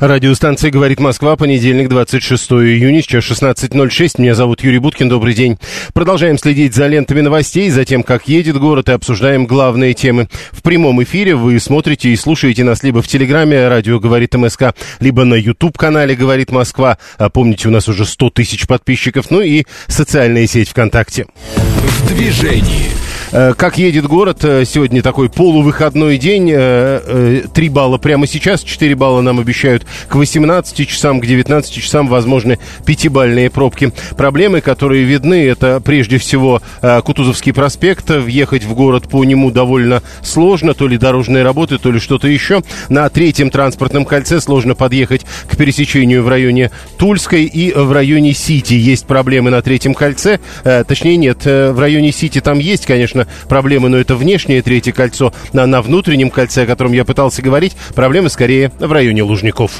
Радиостанция «Говорит Москва», понедельник, 26 июня, сейчас 16.06. Меня зовут Юрий Буткин, добрый день. Продолжаем следить за лентами новостей, за тем, как едет город, и обсуждаем главные темы. В прямом эфире вы смотрите и слушаете нас либо в Телеграме «Радио говорит МСК», либо на YouTube-канале «Говорит Москва». А помните, у нас уже 100 тысяч подписчиков, ну и социальная сеть ВКонтакте. В движении. Э, как едет город? Э, сегодня такой полувыходной день. 3 э, балла прямо сейчас, 4 балла нам обещают к 18 часам, к 19 часам возможны пятибальные пробки. Проблемы, которые видны, это прежде всего Кутузовский проспект. Въехать в город по нему довольно сложно. То ли дорожные работы, то ли что-то еще. На третьем транспортном кольце сложно подъехать к пересечению в районе Тульской и в районе Сити. Есть проблемы на третьем кольце. Точнее, нет, в районе Сити там есть, конечно, конечно, проблемы, но это внешнее третье кольцо. На, на внутреннем кольце, о котором я пытался говорить, проблемы скорее в районе Лужников.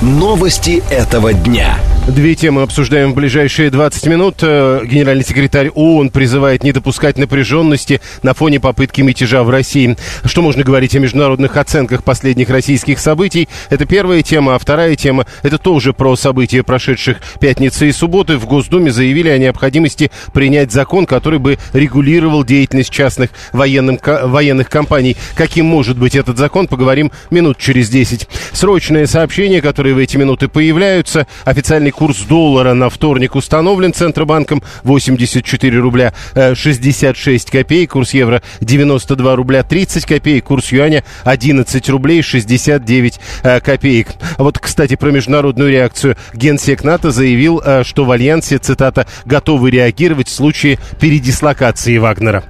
Новости этого дня. Две темы обсуждаем в ближайшие 20 минут. Э, генеральный секретарь ООН призывает не допускать напряженности на фоне попытки мятежа в России. Что можно говорить о международных оценках последних российских событий? Это первая тема. А вторая тема – это тоже про события прошедших пятницы и субботы. В Госдуме заявили о необходимости принять закон, который бы регулировал деятельность частных военным, военных компаний. Каким может быть этот закон, поговорим минут через 10. Срочное сообщение, которое которые в эти минуты появляются. Официальный курс доллара на вторник установлен Центробанком 84 рубля 66 э, копеек. Курс евро 92 рубля 30 копеек. Курс юаня 11 рублей 69 э, копеек. Вот, кстати, про международную реакцию. Генсек НАТО заявил, э, что в Альянсе, цитата, готовы реагировать в случае передислокации Вагнера.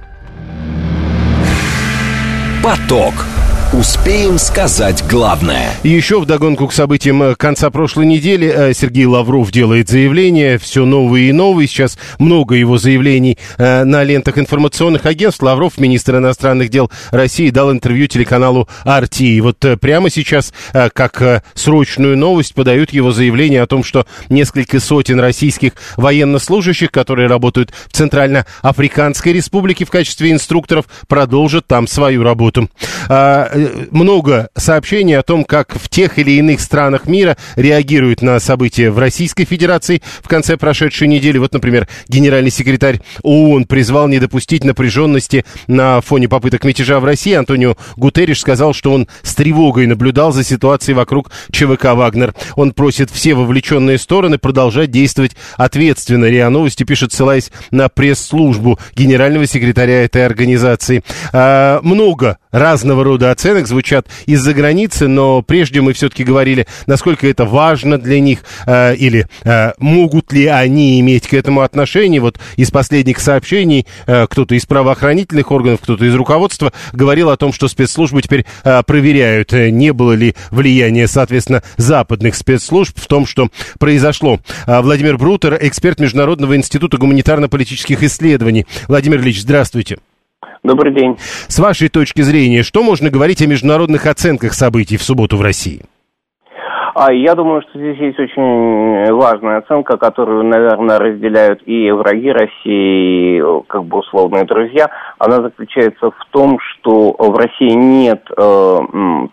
Поток. Успеем сказать главное. Еще вдогонку к событиям э, конца прошлой недели э, Сергей Лавров делает заявление. Все новые и новые. Сейчас много его заявлений э, на лентах информационных агентств. Лавров, министр иностранных дел России, дал интервью телеканалу RT. И вот прямо сейчас, как срочную новость, подают его заявление о том, что несколько сотен российских военнослужащих, которые работают в Центральноафриканской республике в качестве инструкторов, продолжат там свою работу. Много сообщений о том, как в тех или иных странах мира реагируют на события в Российской Федерации в конце прошедшей недели. Вот, например, генеральный секретарь ООН призвал не допустить напряженности на фоне попыток мятежа в России. Антонио Гутерриш сказал, что он с тревогой наблюдал за ситуацией вокруг ЧВК «Вагнер». Он просит все вовлеченные стороны продолжать действовать ответственно. РИА Новости пишет, ссылаясь на пресс-службу генерального секретаря этой организации. А, много разного рода оценок оценок звучат из-за границы, но прежде мы все-таки говорили, насколько это важно для них э, или э, могут ли они иметь к этому отношение. Вот из последних сообщений э, кто-то из правоохранительных органов, кто-то из руководства говорил о том, что спецслужбы теперь э, проверяют, э, не было ли влияния, соответственно, западных спецслужб в том, что произошло. Э, Владимир Брутер, эксперт Международного института гуманитарно-политических исследований. Владимир Ильич, здравствуйте. Добрый день. С вашей точки зрения, что можно говорить о международных оценках событий в субботу в России? А я думаю, что здесь есть очень важная оценка, которую, наверное, разделяют и враги России, и как бы условные друзья. Она заключается в том, что в России нет э,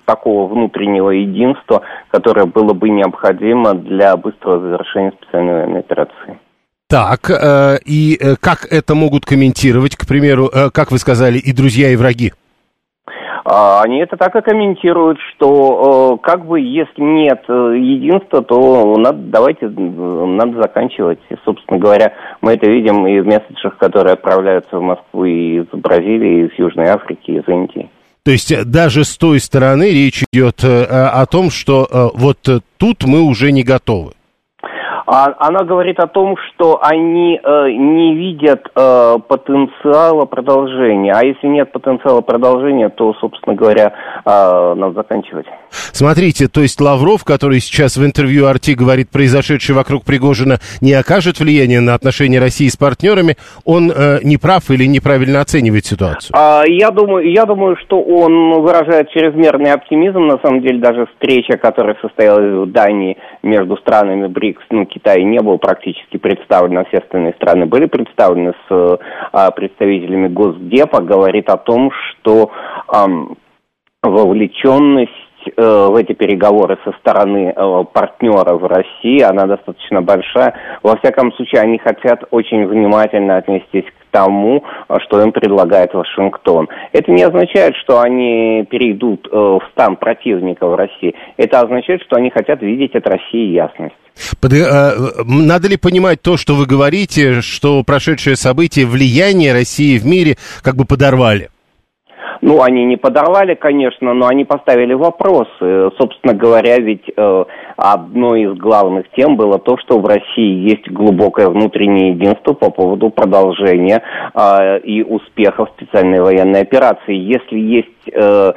такого внутреннего единства, которое было бы необходимо для быстрого завершения специальной военной операции. Так, э, и э, как это могут комментировать, к примеру, э, как вы сказали, и друзья, и враги? А, они это так и комментируют, что э, как бы если нет э, единства, то надо, давайте надо заканчивать. И, собственно говоря, мы это видим и в месседжах, которые отправляются в Москву и из Бразилии, и из Южной Африки, и из Индии. То есть даже с той стороны речь идет о том, что вот тут мы уже не готовы. А, она говорит о том, что они э, не видят э, потенциала продолжения. А если нет потенциала продолжения, то, собственно говоря, э, надо заканчивать. Смотрите, то есть Лавров, который сейчас в интервью Арти говорит, произошедшее вокруг Пригожина не окажет влияния на отношения России с партнерами, он э, не прав или неправильно оценивает ситуацию? А, я, думаю, я думаю, что он выражает чрезмерный оптимизм. На самом деле, даже встреча, которая состоялась в Дании между странами БРИКС, ну, Китай не был практически представлен, а все остальные страны были представлены с а, представителями Госдепа, говорит о том, что а, вовлеченность э, в эти переговоры со стороны э, партнеров России, она достаточно большая. Во всяком случае, они хотят очень внимательно отнестись к тому, что им предлагает Вашингтон. Это не означает, что они перейдут э, в стан противников России. Это означает, что они хотят видеть от России ясность. Под, э, надо ли понимать то, что вы говорите, что прошедшие события влияние России в мире как бы подорвали? Ну, они не подорвали, конечно, но они поставили вопросы. Собственно говоря, ведь э, одной из главных тем было то, что в России есть глубокое внутреннее единство по поводу продолжения э, и успехов специальной военной операции. Если есть э,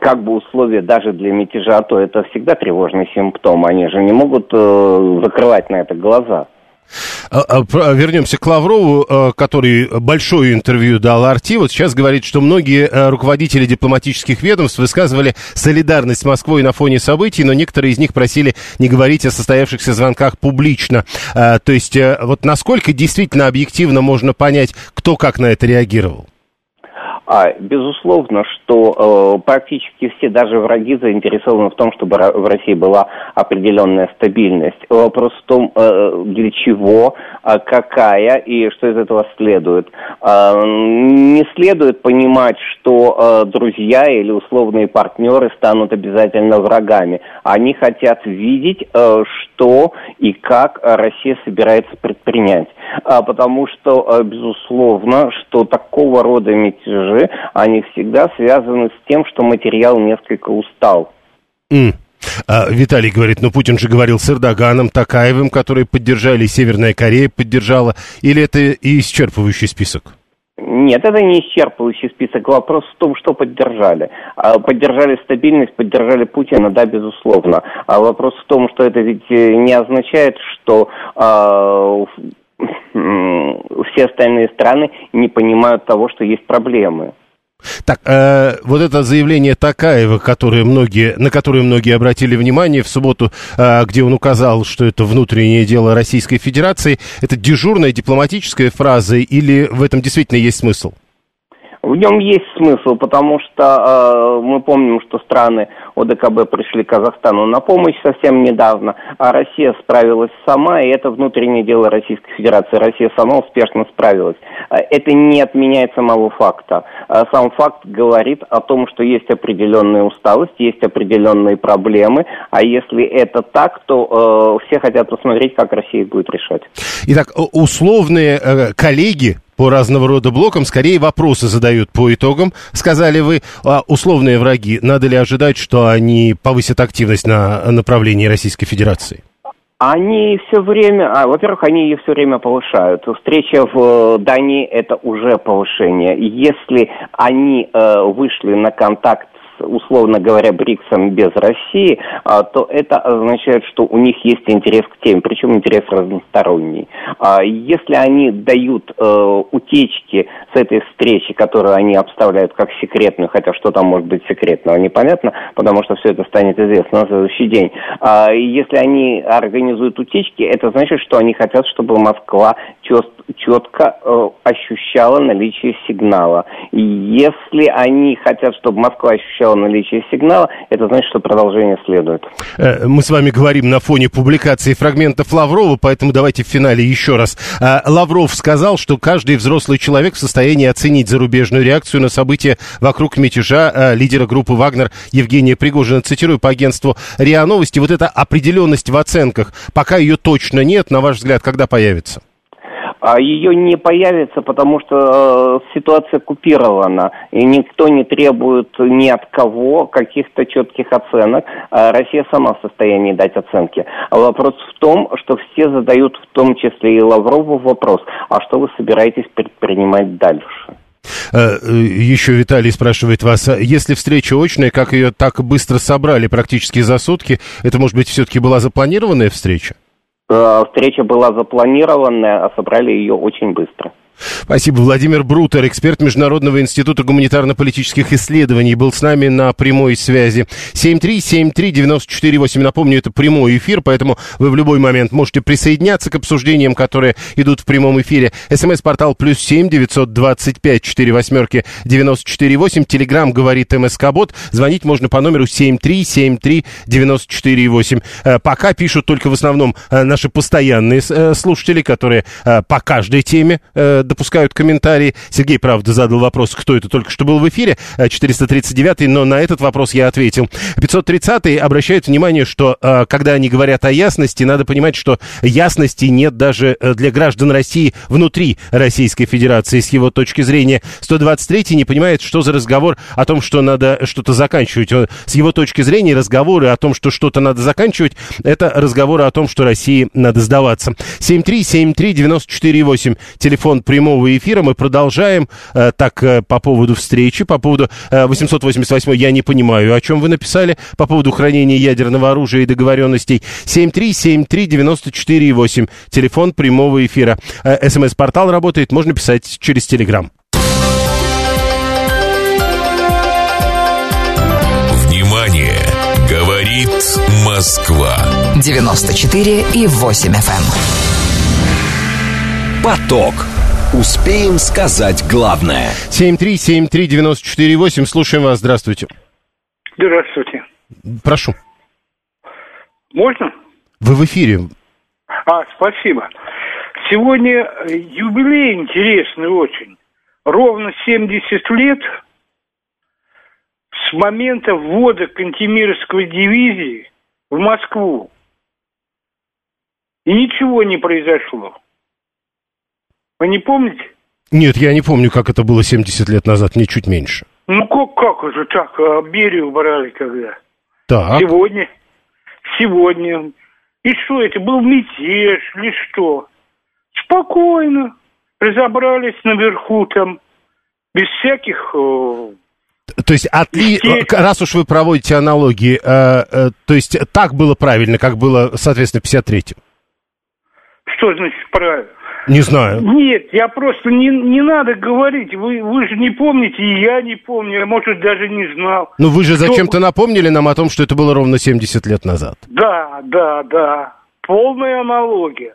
как бы условия даже для мятежа, то это всегда тревожный симптом. Они же не могут э, закрывать на это глаза. А, а, вернемся к Лаврову, который большое интервью дал Арти. Вот сейчас говорит, что многие руководители дипломатических ведомств высказывали солидарность с Москвой на фоне событий, но некоторые из них просили не говорить о состоявшихся звонках публично. А, то есть э, вот насколько действительно объективно можно понять, кто как на это реагировал? А, безусловно, что э, практически все, даже враги, заинтересованы в том, чтобы в России была определенная стабильность. Вопрос в том, э, для чего, э, какая и что из этого следует. Э, не следует понимать, что э, друзья или условные партнеры станут обязательно врагами. Они хотят видеть, э, что и как Россия собирается предпринять. А, потому что, э, безусловно, что такого рода мятежи мятежи, они всегда связаны с тем, что материал несколько устал. Mm. А, Виталий говорит, ну Путин же говорил с Эрдоганом, Такаевым, которые поддержали, Северная Корея поддержала, или это и исчерпывающий список? Нет, это не исчерпывающий список. Вопрос в том, что поддержали. А, поддержали стабильность, поддержали Путина, да, безусловно. А вопрос в том, что это ведь э, не означает, что а, все остальные страны не понимают того, что есть проблемы. Так, э, вот это заявление Такаева, которое многие, на которое многие обратили внимание в субботу, э, где он указал, что это внутреннее дело Российской Федерации, это дежурная дипломатическая фраза или в этом действительно есть смысл? В нем есть смысл, потому что э, мы помним, что страны ОДКБ пришли Казахстану на помощь совсем недавно, а Россия справилась сама, и это внутреннее дело Российской Федерации. Россия сама успешно справилась. Э, это не отменяет самого факта. Э, сам факт говорит о том, что есть определенная усталость, есть определенные проблемы, а если это так, то э, все хотят посмотреть, как Россия будет решать. Итак, условные э, коллеги по разного рода блокам, скорее вопросы задают по итогам. Сказали вы, а условные враги, надо ли ожидать, что они повысят активность на направлении Российской Федерации? Они все время, а, во-первых, они ее все время повышают. Встреча в Дании это уже повышение. Если они э, вышли на контакт условно говоря, БРИКСом без России, а, то это означает, что у них есть интерес к теме, причем интерес разносторонний. А, если они дают э, утечки с этой встречи, которую они обставляют как секретную, хотя что там может быть секретного, непонятно, потому что все это станет известно на следующий день. А, если они организуют утечки, это значит, что они хотят, чтобы Москва четко э, ощущала наличие сигнала. Если они хотят, чтобы Москва ощущала наличие сигнала, это значит, что продолжение следует. Э, мы с вами говорим на фоне публикации фрагментов Лаврова, поэтому давайте в финале еще раз. Э, Лавров сказал, что каждый взрослый человек в состоянии оценить зарубежную реакцию на события вокруг мятежа э, лидера группы «Вагнер» Евгения Пригожина. Цитирую по агентству РИА Новости. Вот эта определенность в оценках, пока ее точно нет, на ваш взгляд, когда появится? А ее не появится, потому что э, ситуация купирована, и никто не требует ни от кого каких-то четких оценок. А Россия сама в состоянии дать оценки. Вопрос в том, что все задают, в том числе и Лаврову, вопрос, а что вы собираетесь предпринимать дальше? Э, э, Еще Виталий спрашивает вас, а если встреча очная, как ее так быстро собрали практически за сутки, это, может быть, все-таки была запланированная встреча? Э, встреча была запланированная, а собрали ее очень быстро. Спасибо. Владимир Брутер, эксперт Международного института гуманитарно-политических исследований, был с нами на прямой связи. 7373948. Напомню, это прямой эфир, поэтому вы в любой момент можете присоединяться к обсуждениям, которые идут в прямом эфире. СМС-портал плюс семь девятьсот двадцать пять четыре восьмерки девяносто четыре восемь. Телеграмм говорит МСК-бот. Звонить можно по номеру семь три семь три девяносто четыре восемь. Э, пока пишут только в основном э, наши постоянные э, слушатели, которые по каждой теме допускают комментарии. Сергей, правда, задал вопрос, кто это только что был в эфире, 439-й, но на этот вопрос я ответил. 530-й обращает внимание, что когда они говорят о ясности, надо понимать, что ясности нет даже для граждан России внутри Российской Федерации с его точки зрения. 123-й не понимает, что за разговор о том, что надо что-то заканчивать. С его точки зрения разговоры о том, что что-то надо заканчивать, это разговоры о том, что России надо сдаваться. 7373948, телефон прямого эфира. Мы продолжаем. Э, так, э, по поводу встречи, по поводу 888 я не понимаю, о чем вы написали, по поводу хранения ядерного оружия и договоренностей. 7373948, телефон прямого эфира. Э, СМС-портал работает, можно писать через Телеграм. Внимание! Говорит Москва. 94 и 8 FM. эм. Поток. Успеем сказать главное. 7373948, слушаем вас, здравствуйте. Здравствуйте. Прошу. Можно? Вы в эфире. А, спасибо. Сегодня юбилей интересный очень. Ровно 70 лет с момента ввода Кантемировской дивизии в Москву. И ничего не произошло. Вы не помните? Нет, я не помню, как это было 70 лет назад, мне чуть меньше. Ну как, как уже так? А, Берию брали когда? Так. Сегодня. Сегодня. И что это? Был мятеж или что? Спокойно. Разобрались наверху там. Без всяких... э, То есть, отли... Раз уж вы проводите аналогии, э, э, то есть так было правильно, как было, соответственно, в 53-м? Что значит правильно? Не знаю. Нет, я просто не, не надо говорить. Вы, вы же не помните, и я не помню. Я, может, даже не знал. Ну вы же Что- зачем-то напомнили нам о том, что это было ровно 70 лет назад. Да, да, да. Полная аналогия.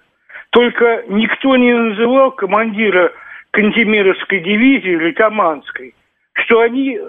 Только никто не называл командира Кантемировской дивизии или Таманской, что они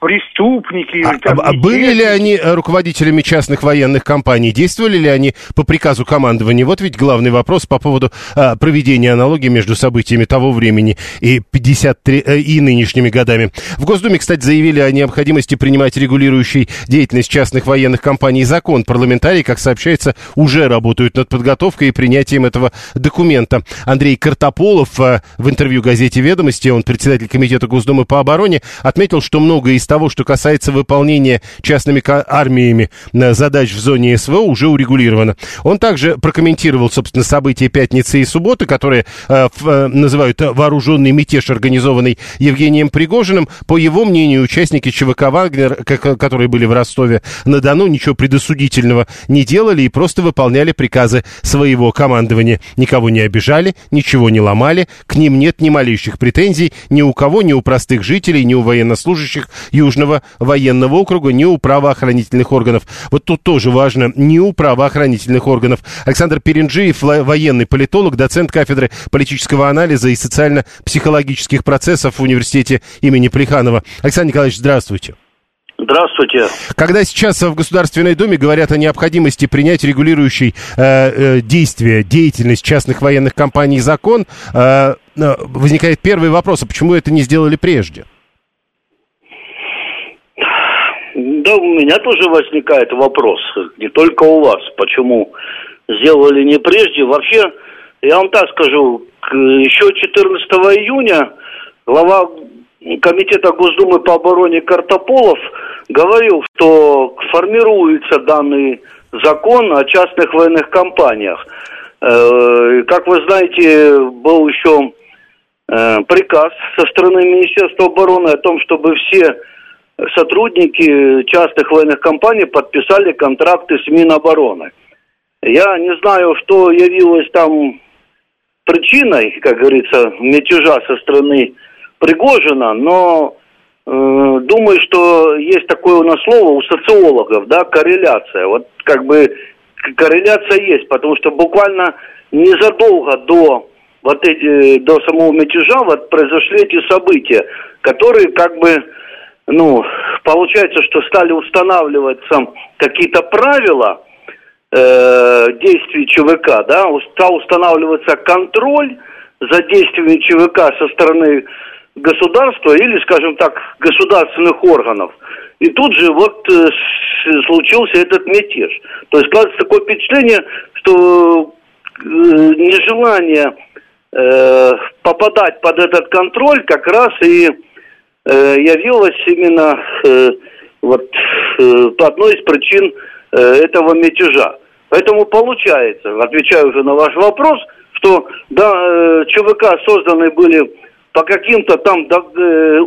преступники или А, там а- а были ли они э, руководителями частных военных компаний? Действовали ли они по приказу командования? Вот ведь главный вопрос по поводу а, проведения аналогии между событиями того времени и 53 э, и нынешними годами. В Госдуме, кстати, заявили о необходимости принимать регулирующий деятельность частных военных компаний закон. Парламентарии, как сообщается, уже работают над подготовкой и принятием этого документа. Андрей Картополов э, в интервью газете «Ведомости», он председатель Комитета Госдумы по обороне, отметил, что многое из того, что касается выполнения частными армиями э, задач в зоне СВО, уже урегулировано. Он также прокомментировал, собственно, события пятницы и субботы, которые э, э, называют вооруженный мятеж, организованный Евгением Пригожиным. По его мнению, участники ЧВК «Вагнер», которые были в Ростове-на-Дону, ничего предосудительного не делали и просто выполняли приказы своего командования. Никого не обижали, ничего не ломали, к ним нет ни малейших претензий ни у кого, ни у простых жителей, ни у военнослужащих Южного военного округа, ни у правоохранительных органов. Вот тут тоже важно, ни у правоохранительных органов. Александр Перенджиев, военный политолог, доцент кафедры политического анализа и социально-психологических процессов в университете имени Плеханова. Александр Николаевич, здравствуйте. Здравствуйте. Когда сейчас в Государственной Думе говорят о необходимости принять регулирующий э, э, действие, деятельность частных военных компаний закон, э, э, возникает первый вопрос, а почему это не сделали прежде? Да, у меня тоже возникает вопрос, не только у вас, почему сделали не прежде. Вообще, я вам так скажу, еще 14 июня глава Комитета Госдумы по обороне Картополов говорил, что формируется данный закон о частных военных компаниях. Э, как вы знаете, был еще э, приказ со стороны Министерства обороны о том, чтобы все сотрудники частных военных компаний подписали контракты с Минобороны. Я не знаю, что явилось там причиной, как говорится, мятежа со стороны Пригожина, но э, думаю, что есть такое у нас слово у социологов, да, корреляция. Вот как бы корреляция есть, потому что буквально незадолго до вот эти, до самого мятежа вот произошли эти события, которые как бы, ну, получается, что стали устанавливаться какие-то правила э, действий ЧВК, да, стал устанавливаться контроль за действиями ЧВК со стороны государства или, скажем так, государственных органов. И тут же вот э, случился этот мятеж. То есть складывается такое впечатление, что э, нежелание э, попадать под этот контроль как раз и э, явилось именно э, вот э, одной из причин этого мятежа. Поэтому получается, отвечаю уже на ваш вопрос, что да, ЧВК созданы были по каким-то там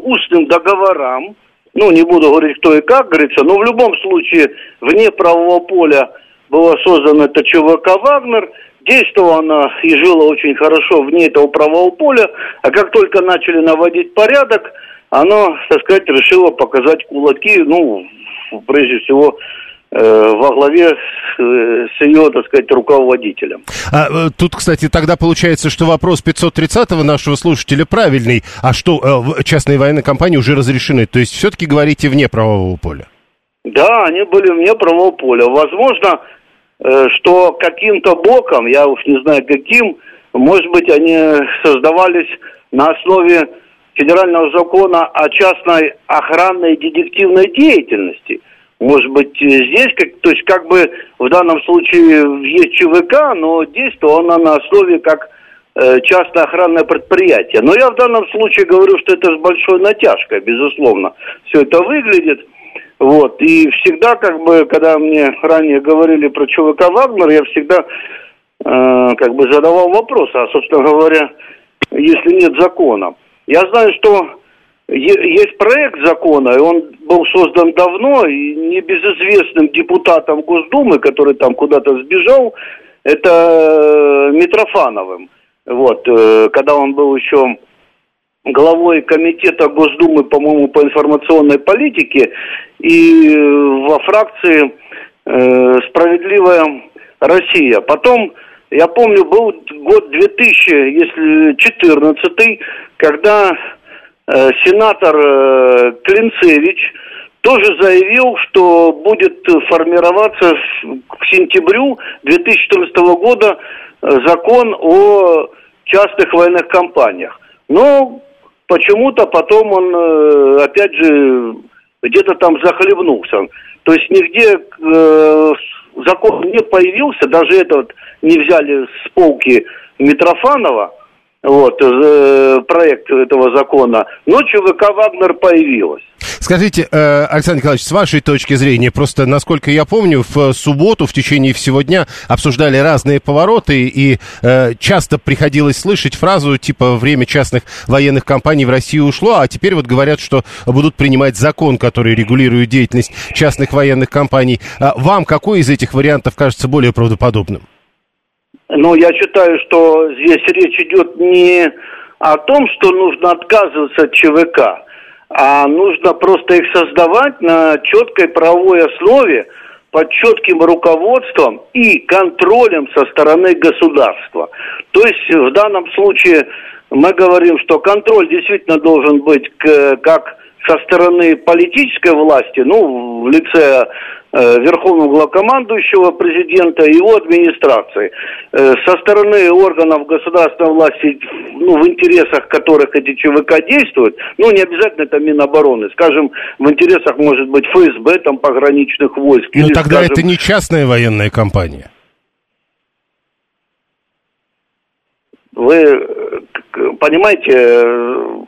устным договорам, ну, не буду говорить, кто и как, говорится, но в любом случае вне правового поля была создана эта ЧВК «Вагнер», действовала она и жила очень хорошо вне этого правового поля, а как только начали наводить порядок, оно, так сказать, решило показать кулаки, ну, прежде всего, Э, во главе с, э, ее, так сказать, руководителем. А, э, тут, кстати, тогда получается, что вопрос 530-го нашего слушателя правильный. А что, частные военные компании уже разрешены? То есть все-таки говорите вне правового поля? Да, они были вне правового поля. Возможно, что каким-то боком, я уж не знаю каким, может быть, они создавались на основе федерального закона о частной охранной и детективной деятельности – может быть, здесь, как, то есть как бы в данном случае есть ЧВК, но действовала она на основе как э, частное охранное предприятие. Но я в данном случае говорю, что это с большой натяжкой, безусловно. Все это выглядит. Вот. И всегда, как бы, когда мне ранее говорили про ЧВК Вагнер, я всегда э, как бы задавал вопрос, а, собственно говоря, если нет закона. Я знаю, что есть проект закона, и он был создан давно, и небезызвестным депутатом Госдумы, который там куда-то сбежал, это э, Митрофановым. Вот, э, когда он был еще главой комитета Госдумы, по-моему, по информационной политике, и во фракции э, «Справедливая Россия». Потом, я помню, был год 2000, если 14 когда Э, сенатор э, Клинцевич тоже заявил, что будет формироваться к сентябрю 2014 года э, закон о частных военных компаниях. Но почему-то потом он, опять же, где-то там захлебнулся. То есть нигде закон не появился, даже этот не взяли с полки Митрофанова – вот, э, проект этого закона. Но ЧВК «Вагнер» появилась. Скажите, э, Александр Николаевич, с вашей точки зрения, просто, насколько я помню, в субботу в течение всего дня обсуждали разные повороты, и э, часто приходилось слышать фразу типа «время частных военных компаний в России ушло», а теперь вот говорят, что будут принимать закон, который регулирует деятельность частных военных компаний. А вам какой из этих вариантов кажется более правдоподобным? Но я считаю, что здесь речь идет не о том, что нужно отказываться от ЧВК, а нужно просто их создавать на четкой правовой основе, под четким руководством и контролем со стороны государства. То есть в данном случае мы говорим, что контроль действительно должен быть как со стороны политической власти, ну, в лице верховного главкомандующего президента и его администрации. Э, со стороны органов государственной власти, ну, в интересах которых эти ЧВК действуют, ну, не обязательно это Минобороны, скажем, в интересах, может быть, ФСБ, там, пограничных войск. Ну, тогда скажем, это не частная военная компания. Вы э, понимаете, э,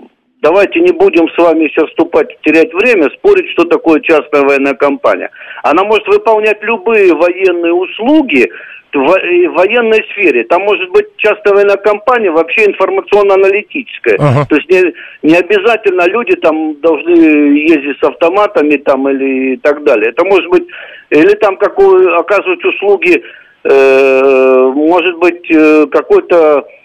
давайте не будем с вами сейчас вступать, терять время, спорить, что такое частная военная компания. Она может выполнять любые военные услуги в и в военной сфере. Там может быть частная военная компания вообще информационно-аналитическая. Ага. То есть не, не обязательно люди там должны ездить с автоматами там или и так далее. Это может быть, или там какую, оказывать услуги, э, может быть, э, какой-то э,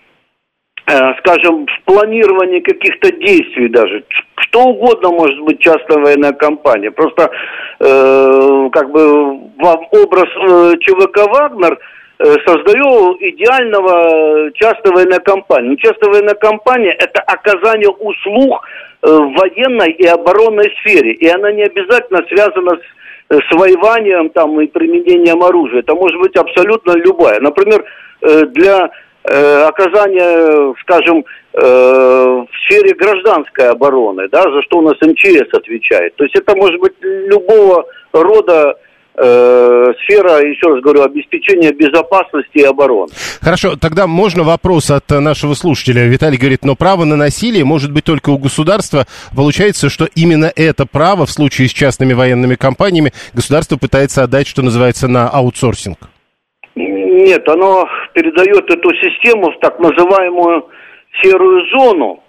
скажем, в планировании каких-то действий даже. Что угодно может быть частная военная компания. Просто э, как бы вам образ э, ЧВК «Вагнер» э, создаю идеального частной военной компании. Частная военная компания – это оказание услуг э, в военной и оборонной сфере. И она не обязательно связана с э, с воеванием там и применением оружия. Это может быть абсолютно любая. Например, э, для э, оказания, скажем, э, в сфере гражданской обороны, да, за что у нас МЧС отвечает. То есть это может быть любого рода э, сфера, еще раз говорю, обеспечения безопасности и обороны. Хорошо, тогда можно вопрос от э, нашего слушателя. Виталий говорит, но право на насилие может быть только у государства. Получается, что именно это право в случае с частными военными компаниями государство пытается отдать, что называется, на аутсорсинг. Нет, оно передает эту систему в так называемую серую зону.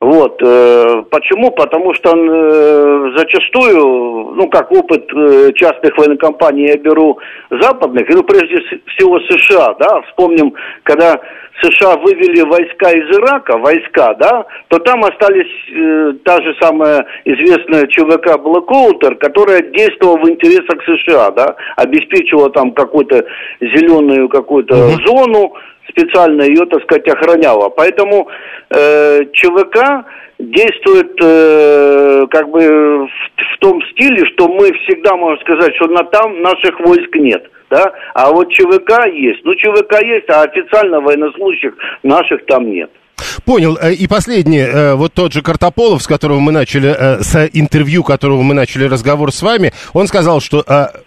Вот. э, почему? Потому что э, зачастую, ну, как опыт э, частных военных компаний я беру западных, ну, прежде всего США, да, вспомним, когда США вывели войска из Ирака, войска, да, то там остались э, та же самая известная ЧВК Блэкоутер, которая действовала в интересах США, да, обеспечивала там какую-то зеленую какую-то зону, специально ее, так сказать, охраняла. Поэтому э, ЧВК действует э, как бы в, в том стиле, что мы всегда можем сказать, что на там наших войск нет. Да? А вот ЧВК есть. Ну, ЧВК есть, а официально военнослужащих наших там нет. Понял. Э, И последнее. Э, Вот тот же Картополов, с которого мы начали, э, с интервью которого мы начали разговор с вами, он сказал, что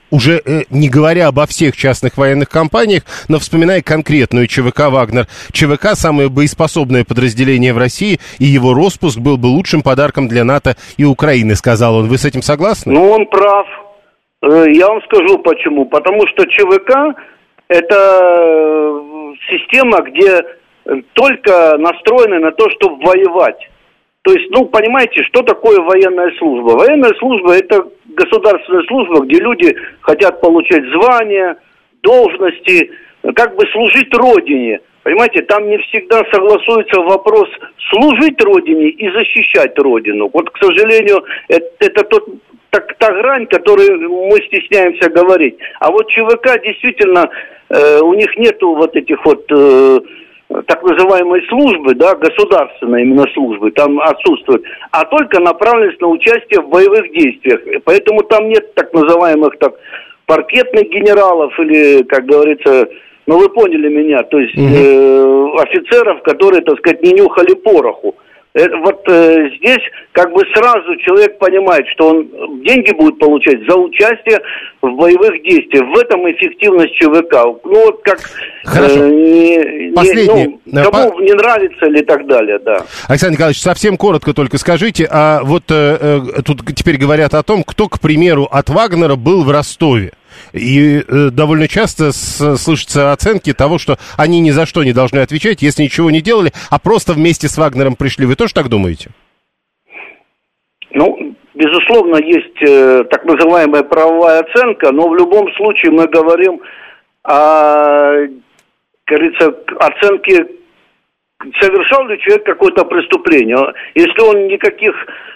уже не говоря обо всех частных военных компаниях, но вспоминая конкретную ЧВК «Вагнер», ЧВК – самое боеспособное подразделение в России, и его распуск был бы лучшим подарком для НАТО и Украины, сказал он. Вы с этим согласны? Ну, он прав. Э, Я вам скажу почему. Потому что ЧВК – это э, система, где э, только настроены на то, чтобы воевать. То есть, ну, понимаете, что такое военная служба? Военная служба – это государственная служба, где люди хотят получать звания, должности, как бы служить Родине. Понимаете, там не всегда согласуется вопрос служить Родине и защищать Родину. Вот, к сожалению, это, это тот, так, та грань, которую мы стесняемся говорить. А вот ЧВК действительно, э, у них нету вот этих вот э, так называемой службы, да, государственной именно службы, там отсутствует, а только направленность на участие в боевых действиях. Поэтому там нет так называемых так паркетных генералов или, как говорится, ну вы поняли меня, то есть э, офицеров, которые, так сказать, не нюхали пороху. Э, вот э, здесь как бы сразу человек понимает, что он деньги будет получать за участие в боевых действиях. В этом эффективность ЧВК. Ну вот как Хорошо. э, не, не- Последний. ну, Э, кому по- не нравится или так далее, да. Александр Николаевич, совсем коротко только скажите, а вот э, э, тут теперь говорят о том, кто, к примеру, от Вагнера был в Ростове. И э, довольно часто с- слышатся оценки того, что они ни за что не должны отвечать, если ничего не делали, а просто вместе с Вагнером пришли. Вы тоже так думаете? Ну, безусловно, есть э, так называемая правовая оценка, но в любом случае мы говорим о, говорится, оценке, совершал ли человек какое-то преступление. Если он никаких,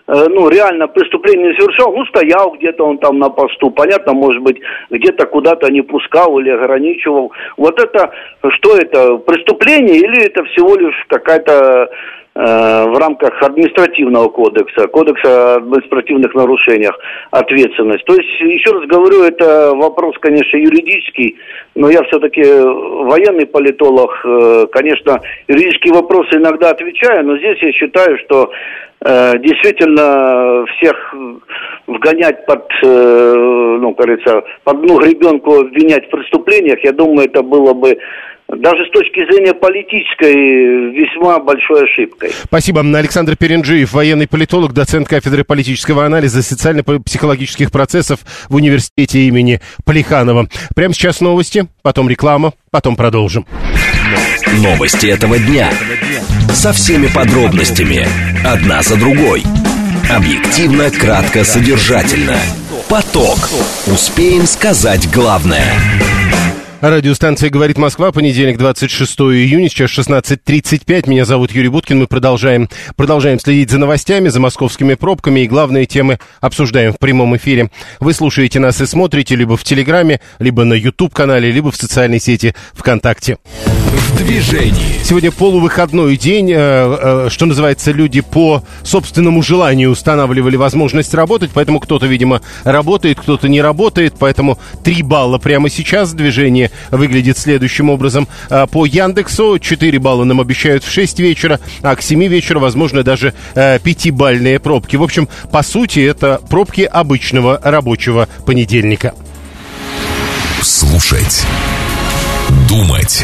э, ну, реально преступлений не совершал, ну, стоял где-то он там на посту, понятно, может быть, где-то куда-то не пускал или ограничивал. Вот это, что это, преступление или это всего лишь какая-то в рамках административного кодекса, кодекса о административных нарушениях ответственность. То есть, еще раз говорю, это вопрос, конечно, юридический, но я все-таки военный политолог, э, конечно, юридические вопросы иногда отвечаю, но здесь я считаю, что э, действительно всех вгонять под, э, ну, говорится, под одну гребенку обвинять в преступлениях, я думаю, это было бы даже с точки зрения политической весьма большой ошибкой. Спасибо. Александр Перенджиев, военный политолог, доцент кафедры политического анализа социально-психологических процессов в университете имени Плеханова. Прямо сейчас новости, потом реклама, потом продолжим. Новости этого дня. Со всеми подробностями. Одна за другой. Объективно, кратко, содержательно. Поток. Успеем сказать главное. Радиостанция «Говорит Москва», понедельник, 26 июня, сейчас 16.35. Меня зовут Юрий Буткин. Мы продолжаем, продолжаем следить за новостями, за московскими пробками и главные темы обсуждаем в прямом эфире. Вы слушаете нас и смотрите либо в Телеграме, либо на YouTube-канале, либо в социальной сети ВКонтакте. В движении. Сегодня полувыходной день, э, э, что называется, люди по собственному желанию устанавливали возможность работать, поэтому кто-то, видимо, работает, кто-то не работает, поэтому 3 балла прямо сейчас движение выглядит следующим образом. А, по Яндексу 4 балла нам обещают в 6 вечера, а к 7 вечера, возможно, даже 5-бальные э, пробки. В общем, по сути, это пробки обычного рабочего понедельника. Слушать. Думать.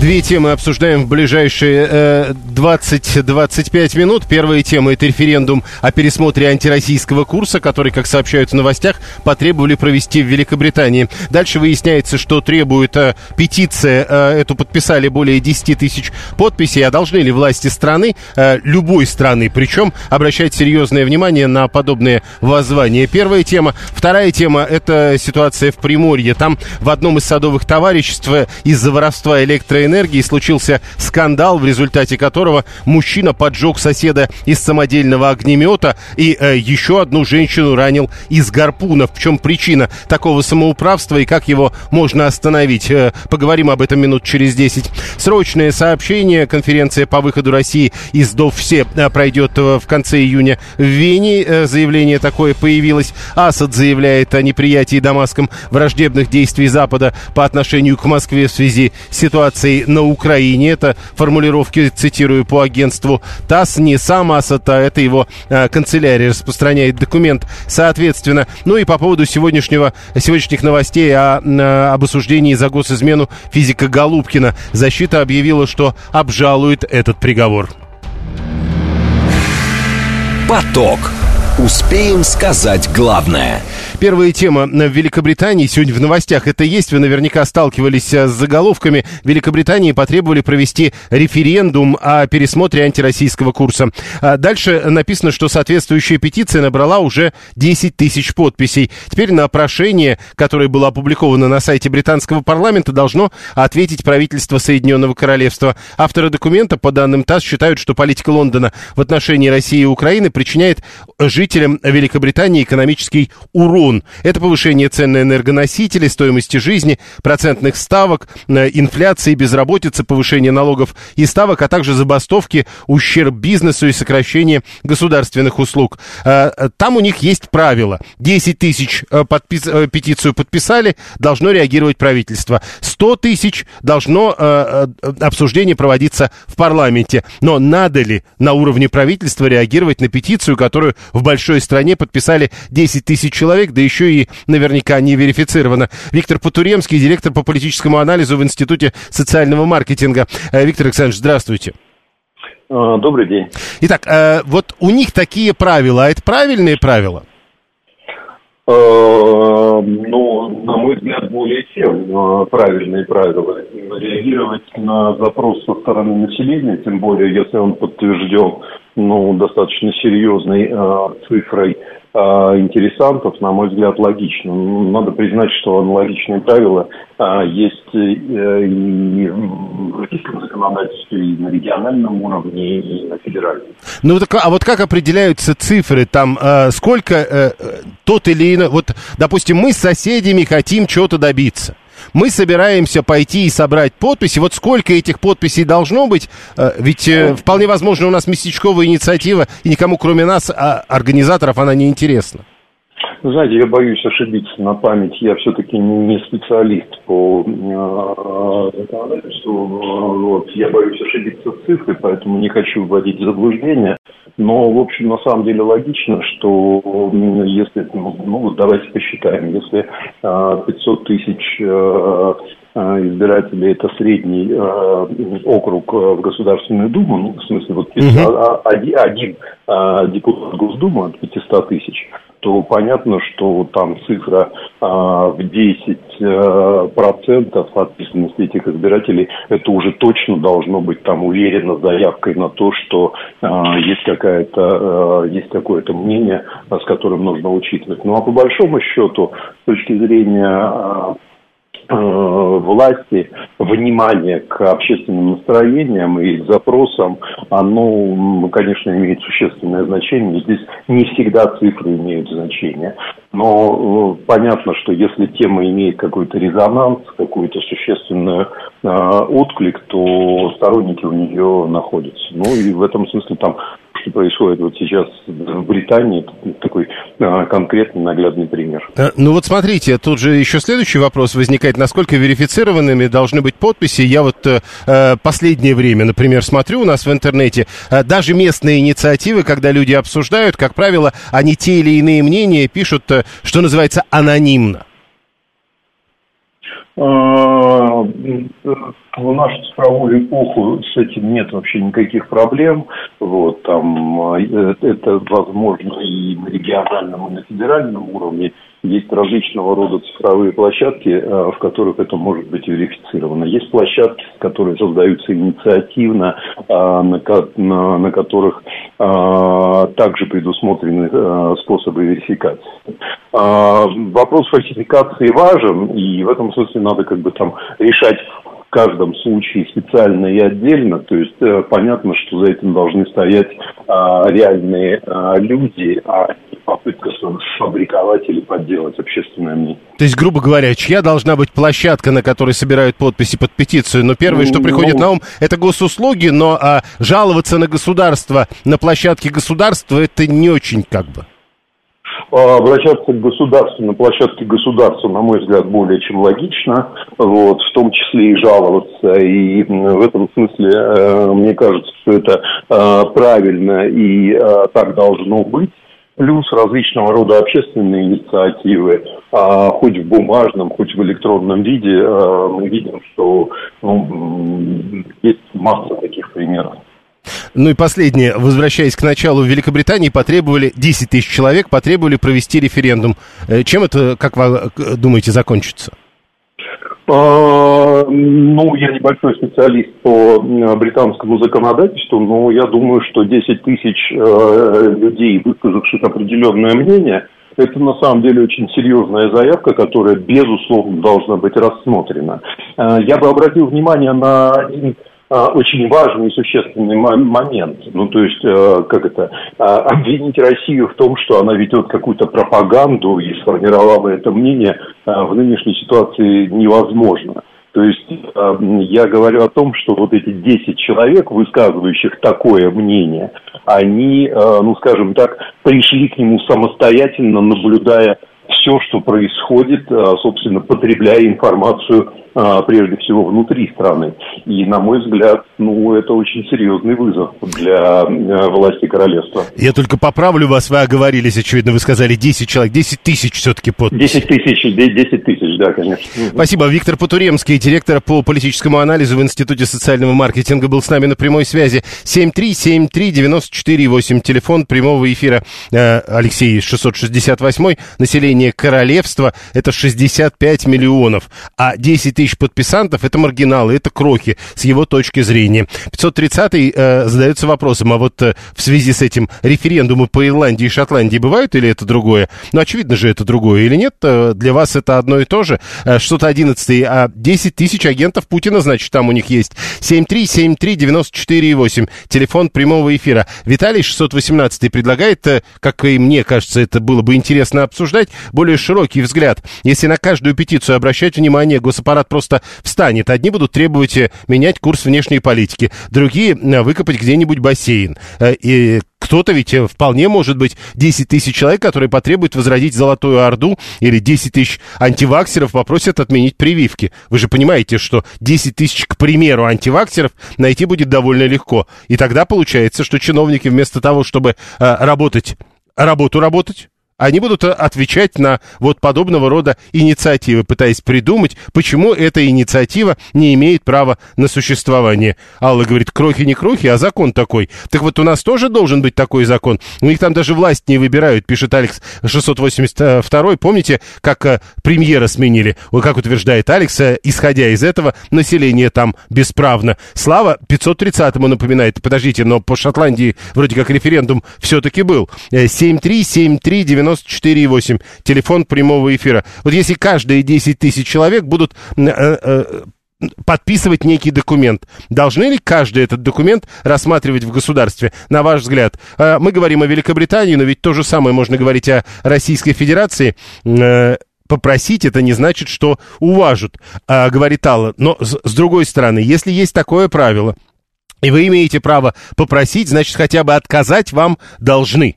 Две темы обсуждаем в ближайшие э, 20-25 минут. Первая тема – это референдум о пересмотре антироссийского курса, который, как сообщают в новостях, потребовали провести в Великобритании. Дальше выясняется, что требует э, петиция, э, эту подписали более 10 тысяч подписей, а должны ли власти страны, э, любой страны, причем обращать серьезное внимание на подобные воззвания. Первая тема. Вторая тема – это ситуация в Приморье. Там в одном из садовых товариществ из-за воровства электроэнергии энергии случился скандал, в результате которого мужчина поджег соседа из самодельного огнемета и э, еще одну женщину ранил из гарпунов. В чем причина такого самоуправства и как его можно остановить? Э, поговорим об этом минут через 10. Срочное сообщение. Конференция по выходу России из ДОВ-все э, пройдет в конце июня в Вене. Э, заявление такое появилось. Асад заявляет о неприятии Дамаском враждебных действий Запада по отношению к Москве в связи с ситуацией на Украине. Это формулировки, цитирую по агентству ТАСС, не сам Асад, а это его э, канцелярия распространяет документ соответственно. Ну и по поводу сегодняшнего, сегодняшних новостей о, о, об осуждении за госизмену физика Голубкина. Защита объявила, что обжалует этот приговор. Поток. Успеем сказать главное – Первая тема в Великобритании сегодня в новостях это есть. Вы наверняка сталкивались э, с заголовками. В Великобритании потребовали провести референдум о пересмотре антироссийского курса. А дальше написано, что соответствующая петиция набрала уже 10 тысяч подписей. Теперь на прошение, которое было опубликовано на сайте британского парламента, должно ответить правительство Соединенного Королевства. Авторы документа, по данным ТАСС, считают, что политика Лондона в отношении России и Украины причиняет жителям Великобритании экономический урон струн. Это повышение цен на энергоносители, стоимости жизни, процентных ставок, э, инфляции, безработицы, повышение налогов и ставок, а также забастовки, ущерб бизнесу и сокращение государственных услуг. Э, э, там у них есть правила. 10 тысяч подпис... петицию подписали, должно реагировать правительство. 100 тысяч должно обсуждение проводиться в парламенте. Но надо ли на уровне правительства реагировать на петицию, которую в большой стране подписали 10 тысяч человек, да еще и наверняка не верифицировано. Виктор Потуремский, директор по политическому анализу в Институте социального маркетинга. Э, Виктор Александрович, здравствуйте. А, добрый день. Итак, э, вот у них такие правила, а это правильные правила? Э, ну, на мой взгляд, более чем правильные правила. Реагировать на запрос со стороны населения, тем более, если он подтвержден ну, достаточно серьезной цифрой интересантов, на мой взгляд, логично. Надо признать, что аналогичные правила а, есть э, и в российском законодательстве, и на региональном уровне, и на федеральном. Ну, а вот как определяются цифры? Там э, сколько э, тот или иной... Вот, допустим, мы с соседями хотим чего-то добиться мы собираемся пойти и собрать подписи. Вот сколько этих подписей должно быть? Э, ведь э, вполне возможно у нас местечковая инициатива, и никому, кроме нас, а организаторов, она не интересна. Знаете, я боюсь ошибиться на память. Я все-таки не специалист по э. Вот. Я боюсь ошибиться в цифре, поэтому не хочу вводить в заблуждение. Но, в общем, на самом деле логично, что если, ну, ну давайте посчитаем, если 500 тысяч э, э, избирателей это средний э, округ в Государственную Думу, ну, в смысле, вот 500, угу. один, один депутат Госдумы от 500 тысяч, то понятно, что там цифра а, в 10 а, процентов ответственности этих избирателей, это уже точно должно быть там уверенно заявкой на то, что а, есть какая-то а, есть какое-то мнение, а, с которым нужно учитывать. Ну а по большому счету, с точки зрения а, Э, власти внимание к общественным настроениям и запросам, оно, конечно, имеет существенное значение. Здесь не всегда цифры имеют значение. Но э, понятно, что если тема имеет какой-то резонанс, какой-то существенный э, отклик, то сторонники у нее находятся. Ну и в этом смысле там происходит вот сейчас в Британии, такой а, конкретный наглядный пример. А, ну вот смотрите, тут же еще следующий вопрос возникает, насколько верифицированными должны быть подписи. Я вот э, э последнее время, например, смотрю у нас в интернете, э, даже местные инициативы, когда люди обсуждают, как правило, они те или иные мнения пишут, э, что называется, анонимно. А, в нашу цифровую эпоху с этим нет вообще никаких проблем. Вот, там, а, э, это возможно и на региональном, и на федеральном уровне. Есть различного рода цифровые площадки, а, в которых это может быть верифицировано. Есть площадки, которые создаются инициативно, на, на, которых также предусмотрены способы верификации. Вопрос фальсификации важен, и в этом смысле надо как бы там решать каждом случае специально и отдельно. То есть э, понятно, что за этим должны стоять а, реальные а, люди, а не попытка сфабриковать или подделать общественное мнение. То есть, грубо говоря, чья должна быть площадка, на которой собирают подписи под петицию? Но первое, что приходит ну, на ум, это госуслуги, но а, жаловаться на государство, на площадке государства, это не очень как бы. Обращаться к государству на площадке государства, на мой взгляд, более чем логично, вот, в том числе и жаловаться. И в этом смысле э, мне кажется, что это э, правильно и э, так должно быть плюс различного рода общественные инициативы, а, хоть в бумажном, хоть в электронном виде, мы видим, что ну, есть масса таких примеров. Ну и последнее, возвращаясь к началу, в Великобритании потребовали, 10 тысяч человек потребовали провести референдум. Э, чем это, как вы думаете, закончится? А, ну, я небольшой специалист по британскому законодательству, но я думаю, что 10 тысяч э, людей, высказавших определенное мнение, это на самом деле очень серьезная заявка, которая, безусловно, должна быть рассмотрена. Э, я бы обратил внимание на один очень важный и существенный момент. Ну, то есть, э, как это, а, обвинить Россию в том, что она ведет какую-то пропаганду и сформировала это мнение, а, в нынешней ситуации невозможно. То есть я говорю о том, что вот эти 10 человек, высказывающих такое мнение, они, ну скажем так, пришли к нему самостоятельно, наблюдая все, что происходит, собственно, потребляя информацию а, прежде всего внутри страны. И, на мой взгляд, ну, это очень серьезный вызов для э, власти королевства. Я только поправлю вас, вы оговорились, очевидно, вы сказали 10 человек, 10 тысяч все-таки подписей. 10 тысяч, 10 тысяч, да, конечно. Спасибо. Виктор Потуремский, директор по политическому анализу в Институте социального маркетинга, был с нами на прямой связи. 7373948, телефон прямого эфира э, Алексей 668, население королевства, это 65 миллионов, а 10 тысяч тысяч подписантов, это маргиналы, это крохи с его точки зрения. 530-й э, задается вопросом, а вот э, в связи с этим референдумы по Ирландии и Шотландии бывают или это другое? Ну, очевидно же, это другое или нет? Э, для вас это одно и то же. Э, что-то 11 а 10 тысяч агентов Путина, значит, там у них есть. 7373948, телефон прямого эфира. Виталий 618 предлагает, э, как и мне кажется, это было бы интересно обсуждать, более широкий взгляд. Если на каждую петицию обращать внимание, госаппарат просто встанет. Одни будут требовать э, менять курс внешней политики, другие э, выкопать где-нибудь бассейн. Э, и кто-то ведь вполне может быть 10 тысяч человек, которые потребуют возродить Золотую Орду, или 10 тысяч антиваксеров попросят отменить прививки. Вы же понимаете, что 10 тысяч, к примеру, антиваксеров найти будет довольно легко. И тогда получается, что чиновники вместо того, чтобы э, работать, работу работать, они будут э, отвечать на вот подобного рода инициативы, пытаясь придумать, почему эта инициатива не имеет права на существование. Алла говорит, крохи не крохи, а закон такой. Так вот у нас тоже должен быть такой закон. У них там даже власть не выбирают, пишет Алекс 682. Помните, как э, премьера сменили? Как утверждает Алекс, э, исходя из этого, население там бесправно. Слава 530-му напоминает. Подождите, но по Шотландии вроде как референдум все-таки был. 7373 94,8. Телефон прямого эфира. Вот если каждые 10 тысяч человек будут э, э, подписывать некий документ. Должны ли каждый этот документ рассматривать в государстве, на ваш взгляд? Э, мы говорим о Великобритании, но ведь то же самое можно говорить о Российской Федерации. Э, попросить это не значит, что уважат, э, говорит Алла. Но с другой стороны, если есть такое правило, и вы имеете право попросить, значит, хотя бы отказать вам должны.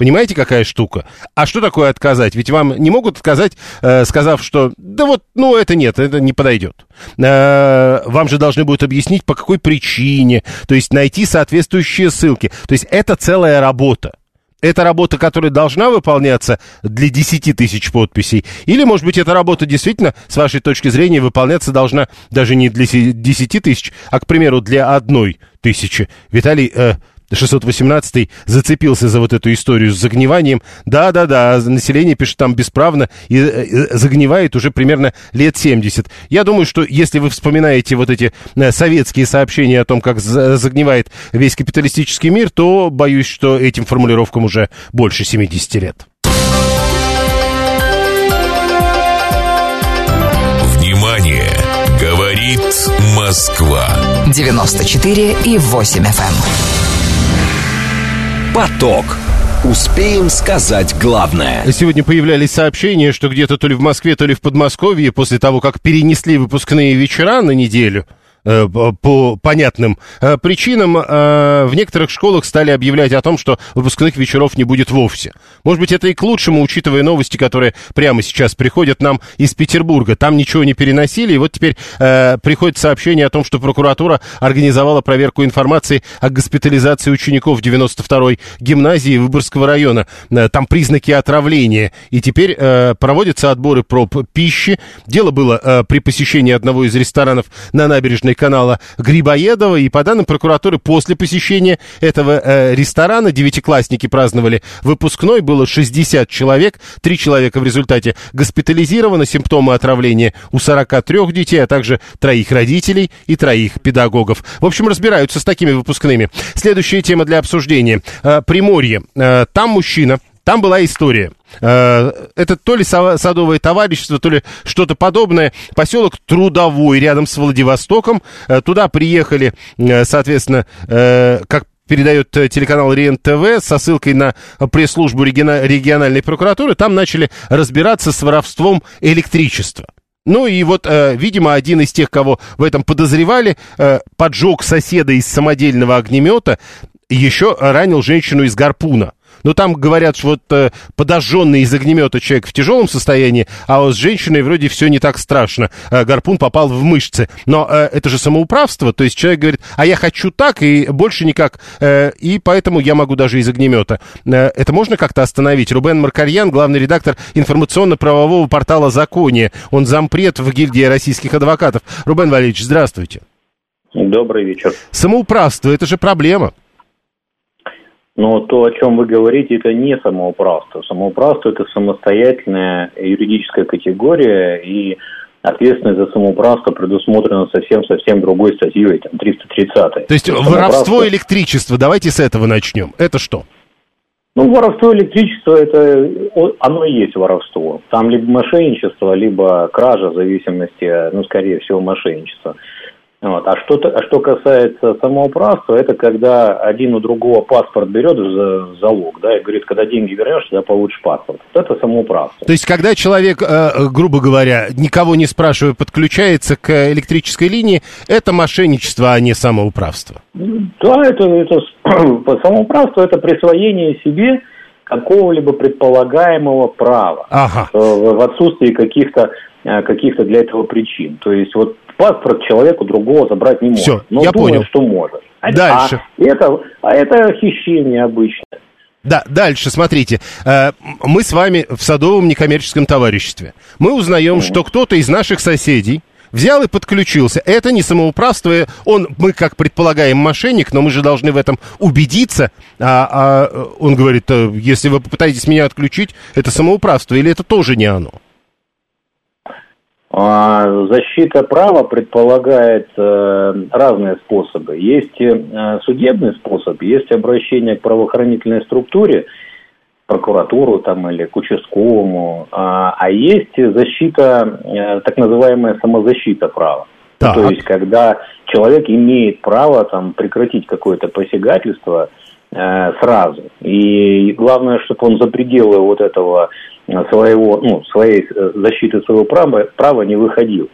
Понимаете, какая штука? А что такое отказать? Ведь вам не могут отказать, э, сказав, что да вот, ну это нет, это не подойдет. Э, вам же должны будут объяснить, по какой причине, то есть найти соответствующие ссылки. То есть это целая работа. Это работа, которая должна выполняться для 10 тысяч подписей? Или, может быть, эта работа действительно, с вашей точки зрения, выполняться должна даже не для 10 тысяч, а, к примеру, для одной тысячи? Виталий, э, 618 зацепился за вот эту историю с загниванием. Да-да-да, население пишет там бесправно и, и э, загнивает уже примерно лет 70. Я думаю, что если вы вспоминаете вот эти э, советские сообщения о том, как загнивает весь капиталистический мир, то боюсь, что этим формулировкам уже больше 70 лет. Внимание! Говорит Москва. 94 и 8 FM. Поток. Успеем сказать главное. Сегодня появлялись сообщения, что где-то то ли в Москве, то ли в Подмосковье, после того, как перенесли выпускные вечера на неделю, по понятным э, причинам э, в некоторых школах стали объявлять о том, что выпускных вечеров не будет вовсе. Может быть, это и к лучшему, учитывая новости, которые прямо сейчас приходят нам из Петербурга. Там ничего не переносили, и вот теперь приходит сообщение о том, что прокуратура организовала проверку информации о госпитализации учеников 92-й гимназии Выборгского района. Там признаки отравления, и теперь проводятся отборы проб пищи. Дело было при посещении одного из ресторанов на набережной канала Грибоедова. И по данным прокуратуры, после посещения этого э, ресторана девятиклассники праздновали выпускной. Было 60 человек. Три человека в результате госпитализировано. Симптомы отравления у 43 детей, а также троих родителей и троих педагогов. В общем, разбираются с такими выпускными. Следующая тема для обсуждения. Э, Приморье. Э, там мужчина там была история. Э, это то ли садовое товарищество, то ли что-то подобное. Поселок Трудовой рядом с Владивостоком. Э, туда приехали, э, соответственно, как передает телеканал РЕН ТВ со ссылкой на пресс-службу региональной прокуратуры. Там начали разбираться с воровством электричества. Ну и вот, видимо, один из тех, кого в этом подозревали, поджег соседа из самодельного огнемета, еще ранил женщину из гарпуна. Но там говорят, что вот э, подожженный из огнемета человек в тяжелом состоянии, а вот с женщиной вроде все не так страшно. Э, гарпун попал в мышцы. Но э, это же самоуправство, то есть человек говорит, а я хочу так и больше никак, э, и поэтому я могу даже из огнемета. Э, это можно как-то остановить? Рубен Маркарьян, главный редактор информационно-правового портала «Законие». Он зампред в гильдии российских адвокатов. Рубен Валерьевич, здравствуйте. Добрый вечер. Самоуправство – это же проблема. Но то, о чем вы говорите, это не самоуправство. Самоуправство – это самостоятельная юридическая категория, и ответственность за самоуправство предусмотрена совсем-совсем другой статьей, там, 330 То есть воровство электричества, давайте с этого начнем. Это что? Ну, воровство электричества, это, оно и есть воровство. Там либо мошенничество, либо кража в зависимости, ну, скорее всего, мошенничество. Вот. А, что а что касается самоуправства, это когда один у другого паспорт берет за залог, да, и говорит, когда деньги вернешь, тогда получишь паспорт. Вот это самоуправство. То есть, когда человек, э, грубо говоря, никого не спрашивая, подключается к электрической линии, это мошенничество, а не самоуправство? Да, это, это самоуправство, это присвоение себе какого-либо предполагаемого права ага. Э, в отсутствии каких-то э, каких-то для этого причин. То есть вот паспорт человеку другого забрать не может. Все, но я думает, понял. что может. А, Дальше. А это, а это хищение обычное. Да, дальше, смотрите. Э, мы с вами в садовом некоммерческом товариществе. Мы узнаем, mm что кто-то из наших соседей взял и подключился. Это не самоуправство, он, мы как предполагаем мошенник, но мы же должны в этом убедиться. А, а он говорит, «Э, если вы попытаетесь меня отключить, это самоуправство или это тоже не оно? А, защита права предполагает э, разные способы. Есть э, судебный способ, есть обращение к правоохранительной структуре, прокуратуру там или к участковому, а, а есть защита, э, так называемая самозащита права. Так. То есть, когда человек имеет право там прекратить какое-то посягательство э, сразу. И главное, чтобы он за пределы вот этого своего, ну, своей э, защиты своего права, права не выходил.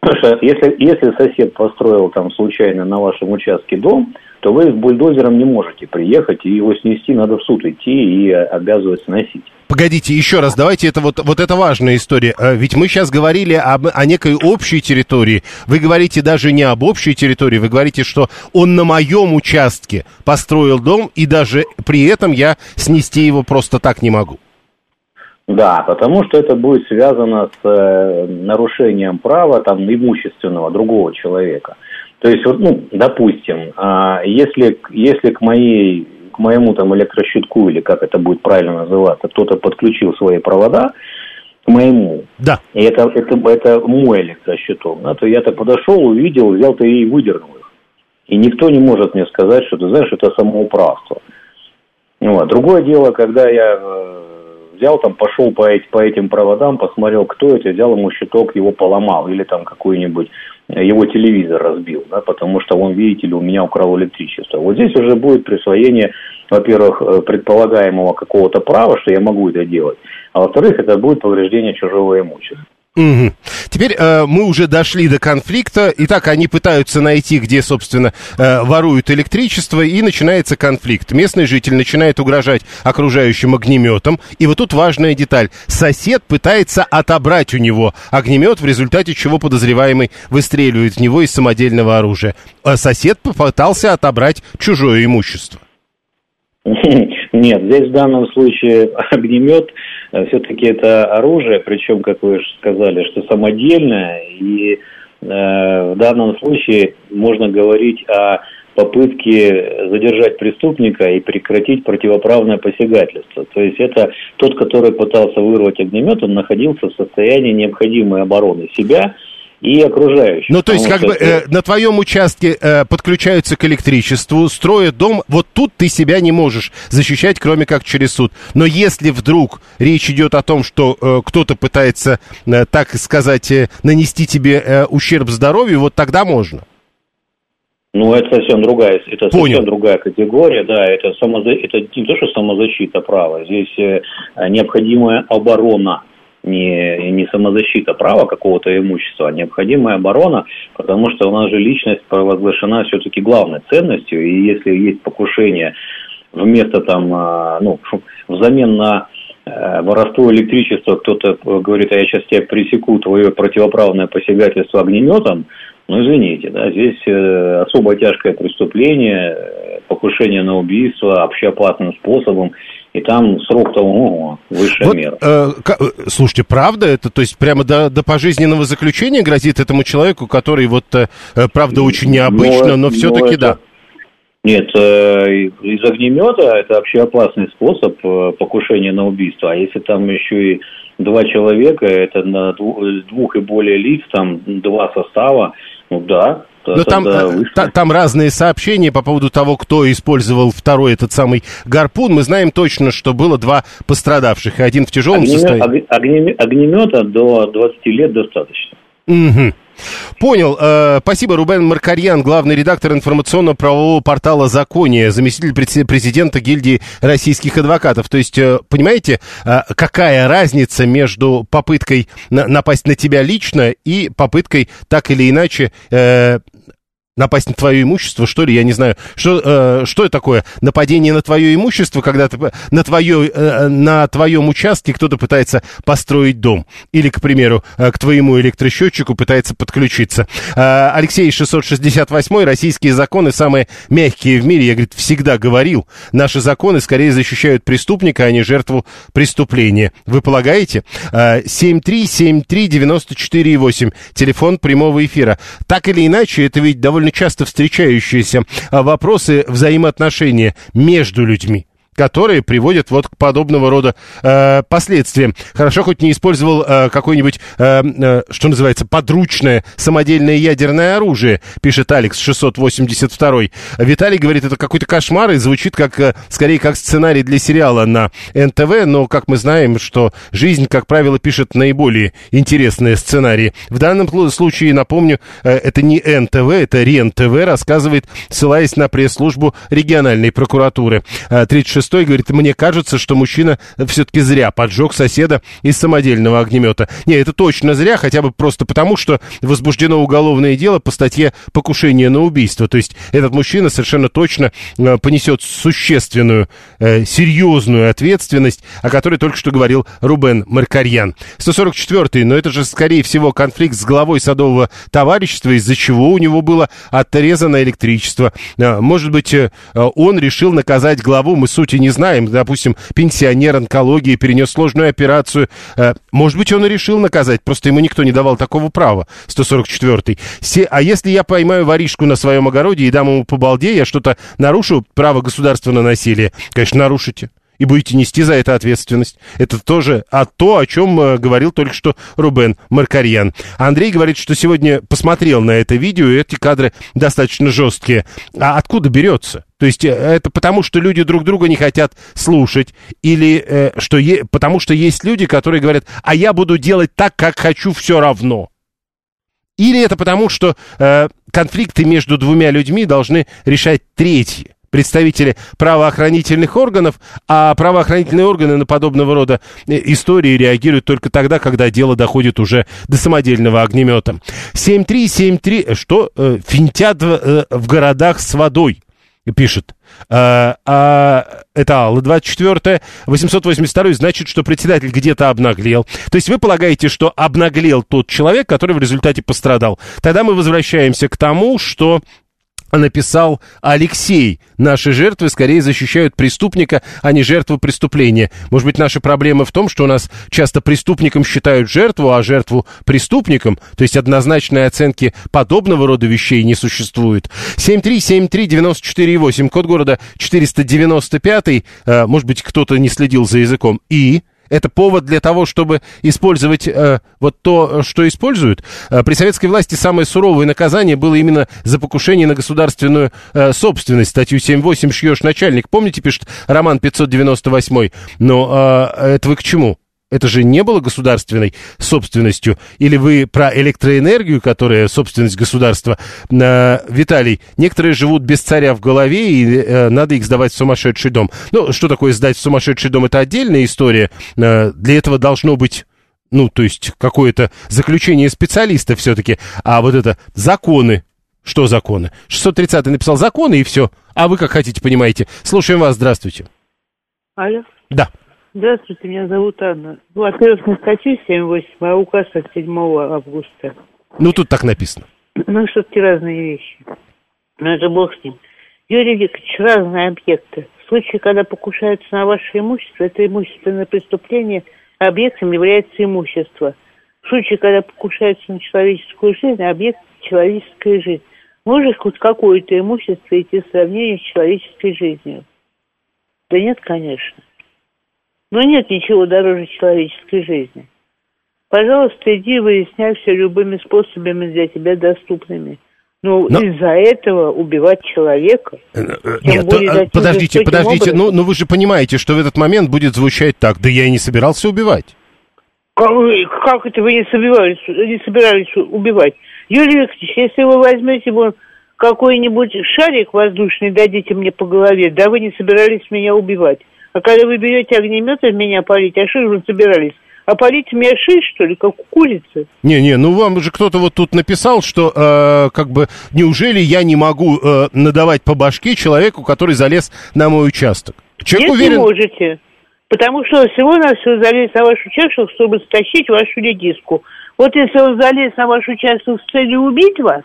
Потому что если, если сосед построил там случайно на вашем участке дом, то вы с бульдозером не можете приехать и его снести, надо в суд идти и обязывать сносить. Погодите, еще раз, давайте, это вот, вот это важная история. Э, ведь мы сейчас говорили об, о некой общей территории. Вы говорите даже не об общей территории, вы говорите, что он на моем участке построил дом, и даже при этом я снести его просто так не могу. Да, потому что это будет связано с э, нарушением права там имущественного другого человека. То есть, вот, ну, допустим, э, если, если к моей к моему там электрощитку или как это будет правильно называться, кто-то подключил свои провода к моему, да. и это, это, это мой электрощиток, да, то я-то подошел, увидел, взял-то и выдернул их. И никто не может мне сказать, что ты знаешь, это самоуправство. Вот. Другое дело, когда я э, взял там, пошел по, по этим проводам, посмотрел, кто это, взял ему щиток, его поломал, или там какой-нибудь э, его телевизор разбил, да, потому что он, видите ли, у меня украл электричество. Вот здесь уже будет присвоение, во-первых, э, предполагаемого какого-то права, что я могу это делать, а во-вторых, это будет повреждение чужого имущества. Угу. Теперь э, мы уже дошли до конфликта. Итак, они пытаются найти, где, собственно, э, воруют электричество, и начинается конфликт. Местный житель начинает угрожать окружающим огнеметом. И вот тут важная деталь. Сосед пытается отобрать у него огнемет, в результате чего подозреваемый выстреливает в него из самодельного оружия. А сосед попытался отобрать чужое имущество. Нет, здесь в данном случае огнемет все-таки это оружие, причем, как вы сказали, что самодельное, и э, в данном случае можно говорить о попытке задержать преступника и прекратить противоправное посягательство. То есть это тот, который пытался вырвать огнемет, он находился в состоянии необходимой обороны себя и окружающих. Ну, то есть, как бы э, на твоем участке э, подключаются к электричеству, строят дом, вот тут ты себя не можешь защищать, кроме как через суд. Но если вдруг речь идет о том, что э, кто-то пытается, э, так сказать, э, нанести тебе э, ущерб здоровью, вот тогда можно. Ну, это совсем другая, это Понял. совсем другая категория, да, это, самоза... это не то, что самозащита права, здесь э, необходимая оборона не, не самозащита права какого-то имущества, а необходимая оборона, потому что у нас же личность провозглашена все-таки главной ценностью, и если есть покушение вместо там, а, ну, взамен на э, воровство электричества, кто-то говорит, а я сейчас тебя пресеку, твое противоправное посягательство огнеметом, ну, извините, да, здесь э, особо тяжкое преступление, покушение на убийство общеопасным способом, и там срок того высшая вот, мера. Э, к, слушайте, правда это? То есть прямо до, до пожизненного заключения грозит этому человеку, который вот, э, правда, очень необычно, но, но все-таки да. Нет, э, из огнемета это вообще опасный способ э, покушения на убийство. А если там еще и два человека, это на двух и более лиц, там два состава, ну да, но там, э, та, там разные сообщения по поводу того, кто использовал второй этот самый гарпун. Мы знаем точно, что было два пострадавших, один в тяжелом огнемет, состоянии. Огнемета до 20 лет достаточно. Угу. Понял. Э, спасибо, Рубен Маркарьян, главный редактор информационно-правового портала «Законие», заместитель президента гильдии российских адвокатов. То есть, э, понимаете, э, какая разница между попыткой напасть на тебя лично и попыткой так или иначе напасть на твое имущество, что ли, я не знаю. Что, э, что это такое? Нападение на твое имущество, когда ты, на, твое, э, на твоем участке кто-то пытается построить дом. Или, к примеру, э, к твоему электросчетчику пытается подключиться. Э, Алексей 668 российские законы самые мягкие в мире. Я, говорит, всегда говорил, наши законы скорее защищают преступника, а не жертву преступления. Вы полагаете? Э, 7373948, телефон прямого эфира. Так или иначе, это ведь довольно довольно часто встречающиеся а, вопросы взаимоотношения между людьми которые приводят вот к подобного рода э, последствиям. Хорошо, хоть не использовал э, какое-нибудь, э, э, что называется, подручное самодельное ядерное оружие, пишет Алекс 682. Виталий говорит, это какой-то кошмар и звучит как, э, скорее, как сценарий для сериала на НТВ, но, как мы знаем, что жизнь, как правило, пишет наиболее интересные сценарии. В данном случае, напомню, э, это не НТВ, это РЕН-ТВ, рассказывает, ссылаясь на пресс-службу региональной прокуратуры. 36 шестой говорит, мне кажется, что мужчина все-таки зря поджег соседа из самодельного огнемета. Не, это точно зря, хотя бы просто потому, что возбуждено уголовное дело по статье покушение на убийство. То есть этот мужчина совершенно точно э, понесет существенную, э, серьезную ответственность, о которой только что говорил Рубен Маркарьян. 144-й, но это же, скорее всего, конфликт с главой садового товарищества, из-за чего у него было отрезано электричество. Э, может быть, он решил наказать главу, мы суть не знаем. Допустим, пенсионер онкологии перенес сложную операцию. Э, может быть, он и решил наказать, просто ему никто не давал такого права. 144-й. А если я поймаю воришку на своем огороде и дам ему по балде, я что-то нарушу право государства на насилие? Конечно, нарушите и будете нести за это ответственность. Это тоже а то, о чем э, говорил только что Рубен Маркарьян. Андрей говорит, что сегодня посмотрел на это видео, и эти кадры достаточно жесткие. А откуда берется? То есть э, это потому, что люди друг друга не хотят слушать, или э, что е- потому что есть люди, которые говорят, а я буду делать так, как хочу все равно. Или это потому, что э, конфликты между двумя людьми должны решать третьи представители правоохранительных органов, а правоохранительные органы на подобного рода э, истории реагируют только тогда, когда дело доходит уже до самодельного огнемета. 7373, э, что? Э, финтят в, в городах с водой пишет. А, а, это Алла, 24 882 значит, что председатель где-то обнаглел. То есть вы полагаете, что обнаглел тот человек, который в результате пострадал. Тогда мы возвращаемся к тому, что написал Алексей. Наши жертвы скорее защищают преступника, а не жертву преступления. Может быть, наша проблема в том, что у нас часто преступником считают жертву, а жертву преступником. То есть однозначной оценки подобного рода вещей не существует. 7373948, код города 495. Э, может быть, кто-то не следил за языком. И это повод для того, чтобы использовать э, вот то, что используют. Э, при советской власти самое суровое наказание было именно за покушение на государственную э, собственность. Статью 7.8 шьешь начальник. Помните, пишет Роман 598. Но э, это вы к чему? Это же не было государственной собственностью. Или вы про электроэнергию, которая собственность государства? Э, Виталий, некоторые живут без царя в голове, и э, надо их сдавать в сумасшедший дом. Ну, что такое сдать в сумасшедший дом? Это отдельная история. Э, для этого должно быть ну, то есть какое-то заключение специалиста все-таки. А вот это законы. Что законы? 630 написал законы, и все. А вы как хотите, понимаете. Слушаем вас, здравствуйте. Алло. Да. Здравствуйте, меня зовут Анна. Ну, во-первых, не статью 7.8, а указ от 7 августа. Ну, тут так написано. Ну, все-таки разные вещи. Но это бог с ним. Юрий Викторович, разные объекты. В случае, когда покушаются на ваше имущество, это имущественное преступление, объектом является имущество. В случае, когда покушаются на человеческую жизнь, объект – человеческая жизнь. Может хоть какое-то имущество идти в сравнение с человеческой жизнью? Да нет, конечно. Но нет ничего дороже человеческой жизни. Пожалуйста, иди выясняй все любыми способами для тебя доступными. Ну, Но... из-за этого убивать человека. Э, э, нет, более, то, подождите, подождите. Ну, ну вы же понимаете, что в этот момент будет звучать так. Да я и не собирался убивать. Как, как это вы не собирались, не собирались убивать? Юрий Викторович, если вы возьмете вон какой-нибудь шарик воздушный, дадите мне по голове, да вы не собирались меня убивать. А когда вы берете огнемет в меня палить, а что же вы собирались? А полить меня шею, что ли, как у курицы? Не-не, ну вам же кто-то вот тут написал, что э, как бы неужели я не могу э, надавать по башке человеку, который залез на мой участок? Человек Нет, уверен... не можете. Потому что всего-навсего залез на ваш участок, чтобы стащить вашу редиску. Вот если он залез на ваш участок с целью убить вас,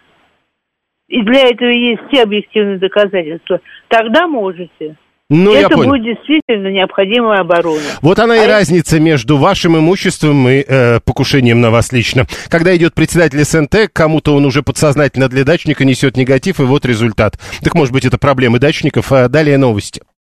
и для этого есть все объективные доказательства, тогда можете. Ну, это будет действительно необходимая оборона. Вот она а и разница между вашим имуществом и э, покушением на вас лично. Когда идет председатель СНТ, кому-то он уже подсознательно для дачника несет негатив, и вот результат. Так может быть это проблемы дачников, а далее новости.